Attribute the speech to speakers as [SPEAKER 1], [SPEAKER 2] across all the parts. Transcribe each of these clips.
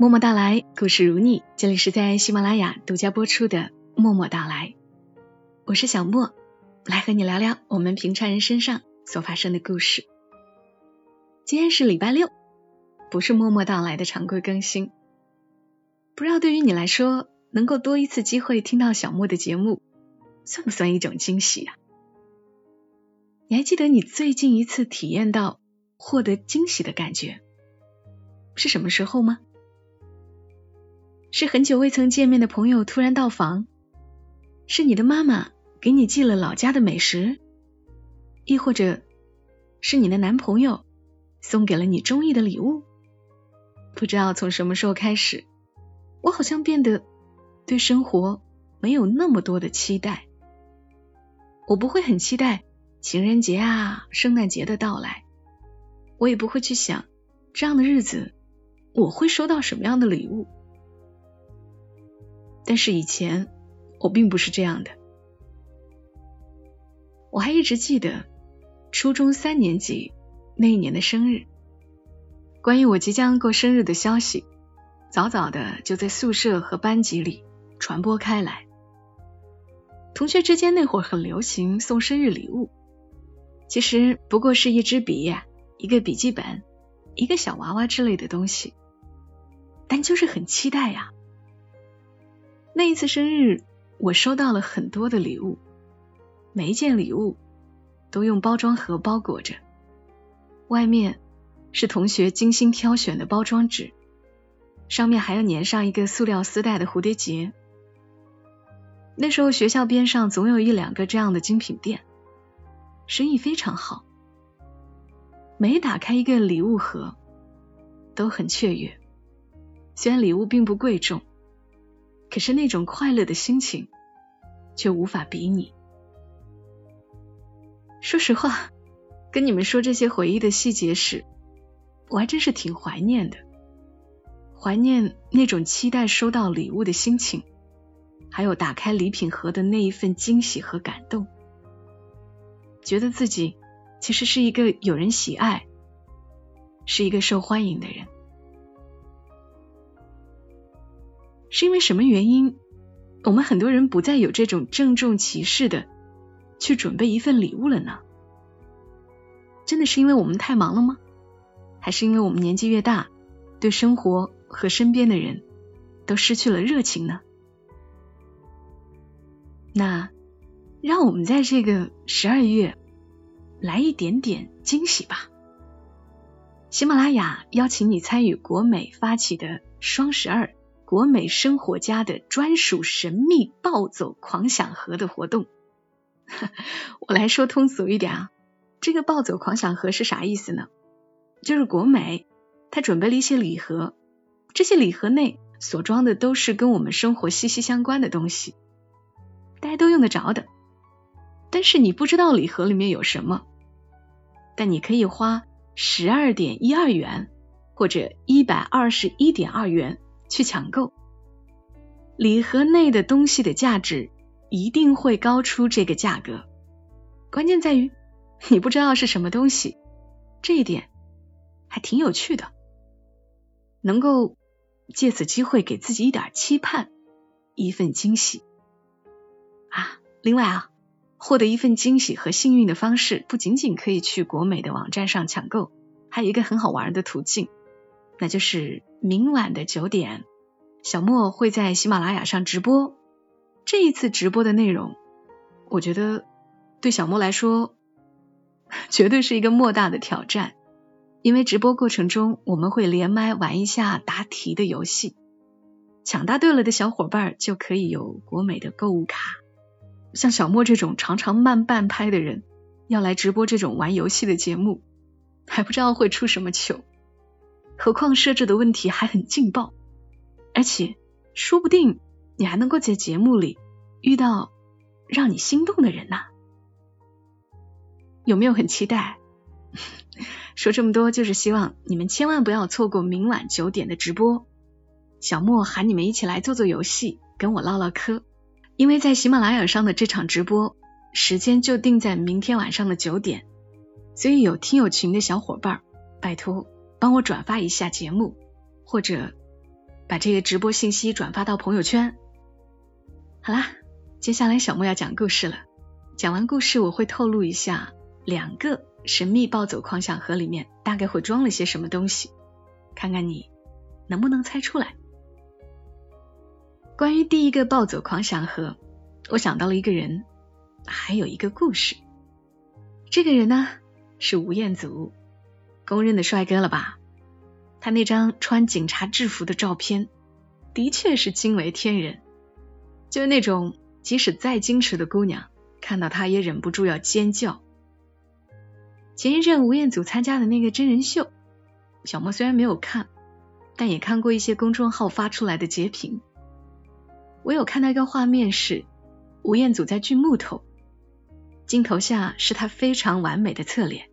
[SPEAKER 1] 默默到来，故事如你。这里是在喜马拉雅独家播出的《默默到来》，我是小莫，来和你聊聊我们平常人身上所发生的故事。今天是礼拜六，不是默默到来的常规更新。不知道对于你来说，能够多一次机会听到小莫的节目，算不算一种惊喜啊？你还记得你最近一次体验到获得惊喜的感觉是什么时候吗？是很久未曾见面的朋友突然到访，是你的妈妈给你寄了老家的美食，亦或者是你的男朋友送给了你中意的礼物。不知道从什么时候开始，我好像变得对生活没有那么多的期待。我不会很期待情人节啊、圣诞节的到来，我也不会去想这样的日子我会收到什么样的礼物。但是以前我并不是这样的，我还一直记得初中三年级那一年的生日，关于我即将过生日的消息，早早的就在宿舍和班级里传播开来。同学之间那会儿很流行送生日礼物，其实不过是一支笔、一个笔记本、一个小娃娃之类的东西，但就是很期待呀。那一次生日，我收到了很多的礼物，每一件礼物都用包装盒包裹着，外面是同学精心挑选的包装纸，上面还要粘上一个塑料丝带的蝴蝶结。那时候学校边上总有一两个这样的精品店，生意非常好。每打开一个礼物盒，都很雀跃，虽然礼物并不贵重。可是那种快乐的心情，却无法比拟。说实话，跟你们说这些回忆的细节时，我还真是挺怀念的，怀念那种期待收到礼物的心情，还有打开礼品盒的那一份惊喜和感动，觉得自己其实是一个有人喜爱，是一个受欢迎的人。是因为什么原因，我们很多人不再有这种郑重其事的去准备一份礼物了呢？真的是因为我们太忙了吗？还是因为我们年纪越大，对生活和身边的人都失去了热情呢？那让我们在这个十二月来一点点惊喜吧！喜马拉雅邀请你参与国美发起的双十二。国美生活家的专属神秘暴走狂想盒的活动，我来说通俗一点啊，这个暴走狂想盒是啥意思呢？就是国美他准备了一些礼盒，这些礼盒内所装的都是跟我们生活息息相关的东西，大家都用得着的。但是你不知道礼盒里面有什么，但你可以花十二点一二元或者一百二十一点二元。去抢购礼盒内的东西的价值一定会高出这个价格，关键在于你不知道是什么东西，这一点还挺有趣的，能够借此机会给自己一点期盼，一份惊喜啊！另外啊，获得一份惊喜和幸运的方式不仅仅可以去国美的网站上抢购，还有一个很好玩的途径。那就是明晚的九点，小莫会在喜马拉雅上直播。这一次直播的内容，我觉得对小莫来说绝对是一个莫大的挑战，因为直播过程中我们会连麦玩一下答题的游戏，抢答对了的小伙伴就可以有国美的购物卡。像小莫这种常常慢半拍的人，要来直播这种玩游戏的节目，还不知道会出什么糗。何况设置的问题还很劲爆，而且说不定你还能够在节目里遇到让你心动的人呢。有没有很期待？说这么多就是希望你们千万不要错过明晚九点的直播。小莫喊你们一起来做做游戏，跟我唠唠嗑。因为在喜马拉雅上的这场直播时间就定在明天晚上的九点，所以有听友群的小伙伴，拜托。帮我转发一下节目，或者把这个直播信息转发到朋友圈。好啦，接下来小莫要讲故事了。讲完故事，我会透露一下两个神秘暴走狂想盒里面大概会装了些什么东西，看看你能不能猜出来。关于第一个暴走狂想盒，我想到了一个人，还有一个故事。这个人呢是吴彦祖，公认的帅哥了吧？他那张穿警察制服的照片，的确是惊为天人，就是那种即使再矜持的姑娘，看到他也忍不住要尖叫。前一阵吴彦祖参加的那个真人秀，小莫虽然没有看，但也看过一些公众号发出来的截屏。我有看到一个画面是吴彦祖在锯木头。镜头下是他非常完美的侧脸，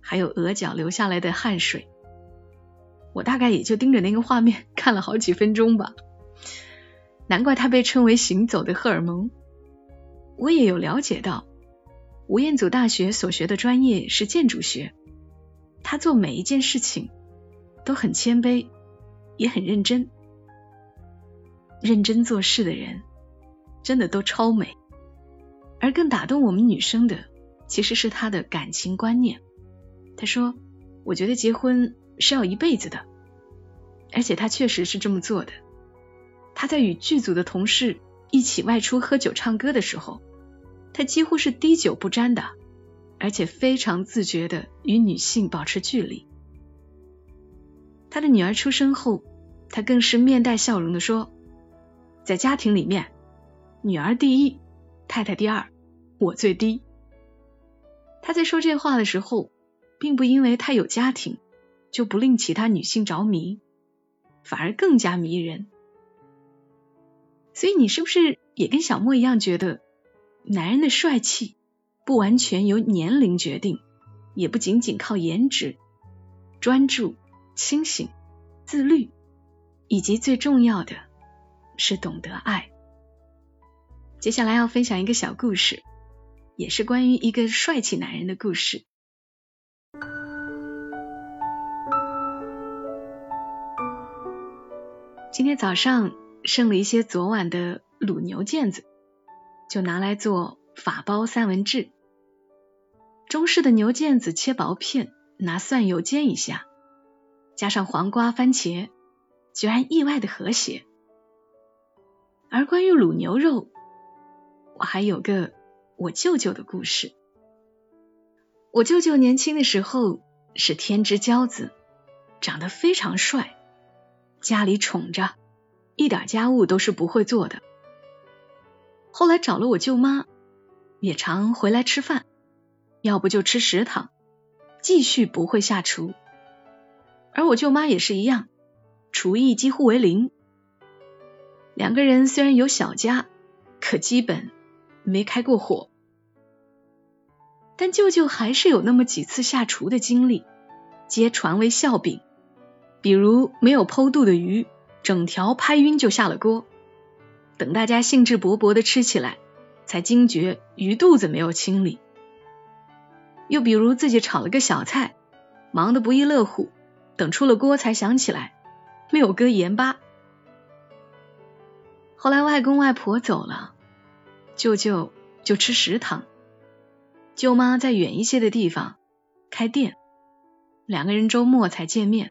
[SPEAKER 1] 还有额角流下来的汗水。我大概也就盯着那个画面看了好几分钟吧。难怪他被称为“行走的荷尔蒙”。我也有了解到，吴彦祖大学所学的专业是建筑学。他做每一件事情都很谦卑，也很认真。认真做事的人，真的都超美。而更打动我们女生的，其实是他的感情观念。他说：“我觉得结婚是要一辈子的。”而且他确实是这么做的。他在与剧组的同事一起外出喝酒唱歌的时候，他几乎是滴酒不沾的，而且非常自觉的与女性保持距离。他的女儿出生后，他更是面带笑容的说：“在家庭里面，女儿第一。”太太第二，我最低。他在说这话的时候，并不因为他有家庭就不令其他女性着迷，反而更加迷人。所以你是不是也跟小莫一样，觉得男人的帅气不完全由年龄决定，也不仅仅靠颜值，专注、清醒、自律，以及最重要的是懂得爱。接下来要分享一个小故事，也是关于一个帅气男人的故事。今天早上剩了一些昨晚的卤牛腱子，就拿来做法包三文治。中式的牛腱子切薄片，拿蒜油煎一下，加上黄瓜、番茄，居然意外的和谐。而关于卤牛肉，我还有个我舅舅的故事。我舅舅年轻的时候是天之骄子，长得非常帅，家里宠着，一点家务都是不会做的。后来找了我舅妈，也常回来吃饭，要不就吃食堂，继续不会下厨。而我舅妈也是一样，厨艺几乎为零。两个人虽然有小家，可基本。没开过火，但舅舅还是有那么几次下厨的经历，皆传为笑柄。比如没有剖肚的鱼，整条拍晕就下了锅，等大家兴致勃勃的吃起来，才惊觉鱼肚子没有清理。又比如自己炒了个小菜，忙得不亦乐乎，等出了锅才想起来没有搁盐巴。后来外公外婆走了。舅舅就吃食堂，舅妈在远一些的地方开店，两个人周末才见面。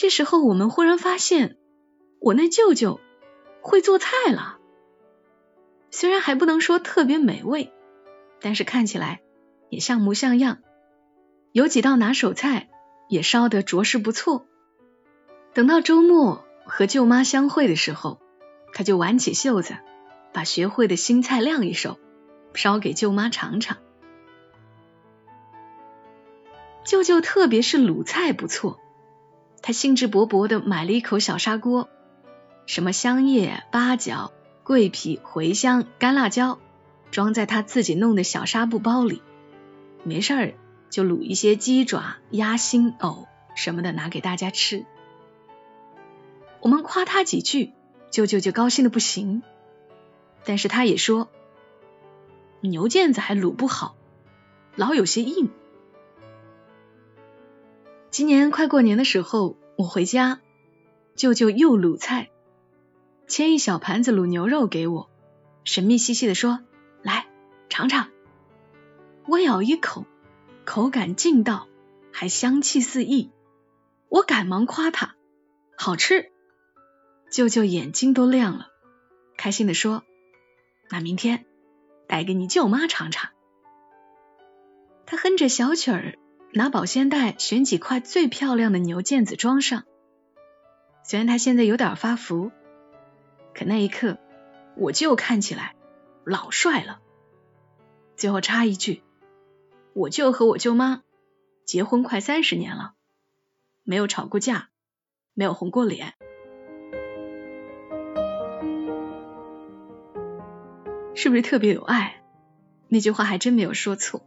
[SPEAKER 1] 这时候我们忽然发现，我那舅舅会做菜了，虽然还不能说特别美味，但是看起来也像模像样，有几道拿手菜也烧得着实不错。等到周末和舅妈相会的时候，他就挽起袖子。把学会的新菜亮一手，烧给舅妈尝尝。舅舅特别是卤菜不错，他兴致勃勃的买了一口小砂锅，什么香叶、八角、桂皮、茴香、干辣椒，装在他自己弄的小纱布包里，没事儿就卤一些鸡爪、鸭心、藕什么的拿给大家吃。我们夸他几句，舅舅就高兴的不行。但是他也说，牛腱子还卤不好，老有些硬。今年快过年的时候，我回家，舅舅又卤菜，切一小盘子卤牛肉给我，神秘兮兮的说：“来尝尝。”我咬一口，口感劲道，还香气四溢。我赶忙夸他好吃，舅舅眼睛都亮了，开心的说：“那明天带给你舅妈尝尝。”他哼着小曲儿，拿保鲜袋选几块最漂亮的牛腱子装上。虽然他现在有点发福，可那一刻我舅看起来老帅了。最后插一句。我舅和我舅妈结婚快三十年了，没有吵过架，没有红过脸，是不是特别有爱？那句话还真没有说错。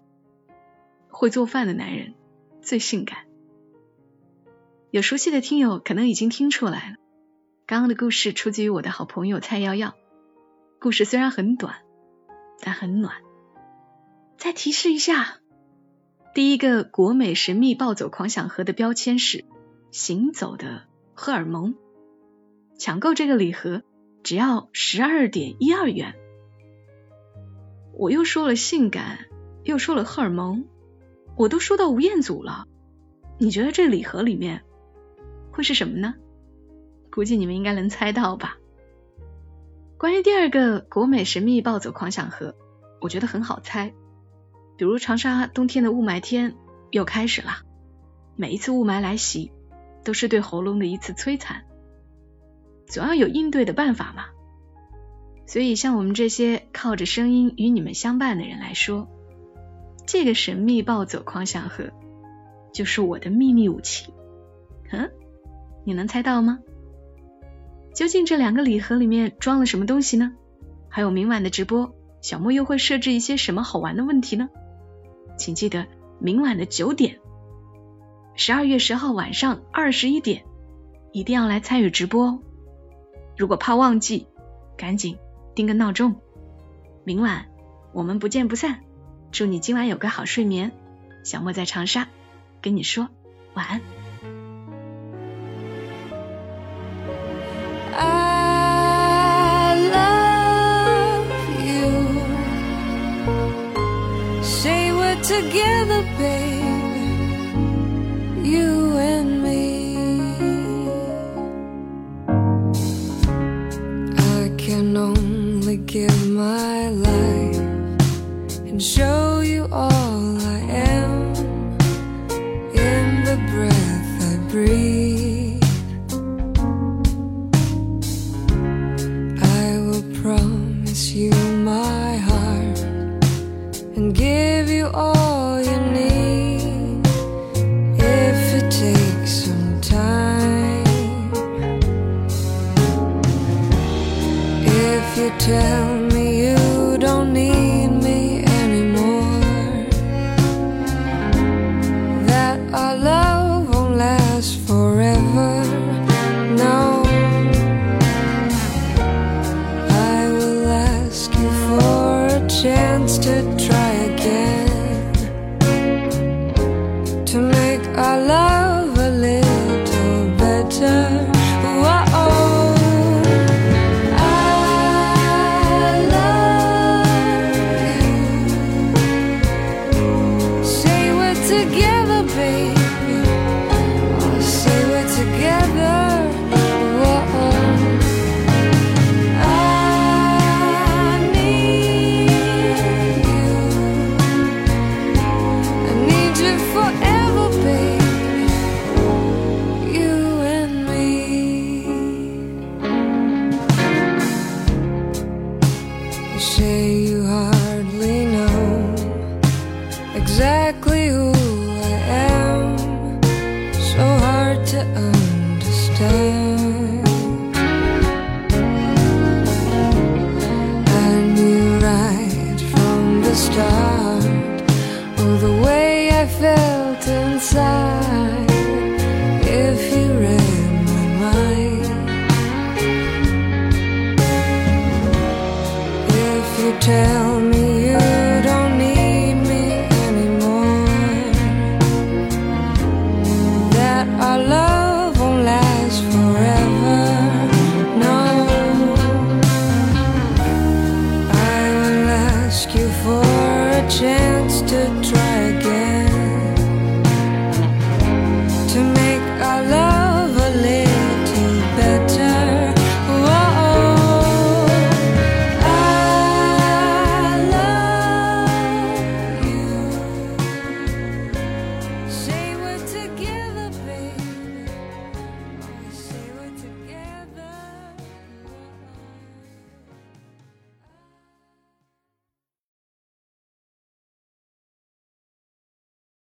[SPEAKER 1] 会做饭的男人最性感。有熟悉的听友可能已经听出来了，刚刚的故事出自于我的好朋友蔡瑶瑶。故事虽然很短，但很暖。再提示一下。第一个国美神秘暴走狂想盒的标签是行走的荷尔蒙，抢购这个礼盒只要十二点一二元。我又说了性感，又说了荷尔蒙，我都说到吴彦祖了。你觉得这礼盒里面会是什么呢？估计你们应该能猜到吧。关于第二个国美神秘暴走狂想盒，我觉得很好猜。比如长沙冬天的雾霾天又开始了，每一次雾霾来袭，都是对喉咙的一次摧残，总要有应对的办法嘛。所以像我们这些靠着声音与你们相伴的人来说，这个神秘暴走狂想盒就是我的秘密武器。嗯，你能猜到吗？究竟这两个礼盒里面装了什么东西呢？还有明晚的直播，小莫又会设置一些什么好玩的问题呢？请记得明晚的九点，十二月十号晚上二十一点，一定要来参与直播哦。如果怕忘记，赶紧定个闹钟。明晚我们不见不散。祝你今晚有个好睡眠。小莫在长沙，跟你说晚安。
[SPEAKER 2] together, baby, you and pretend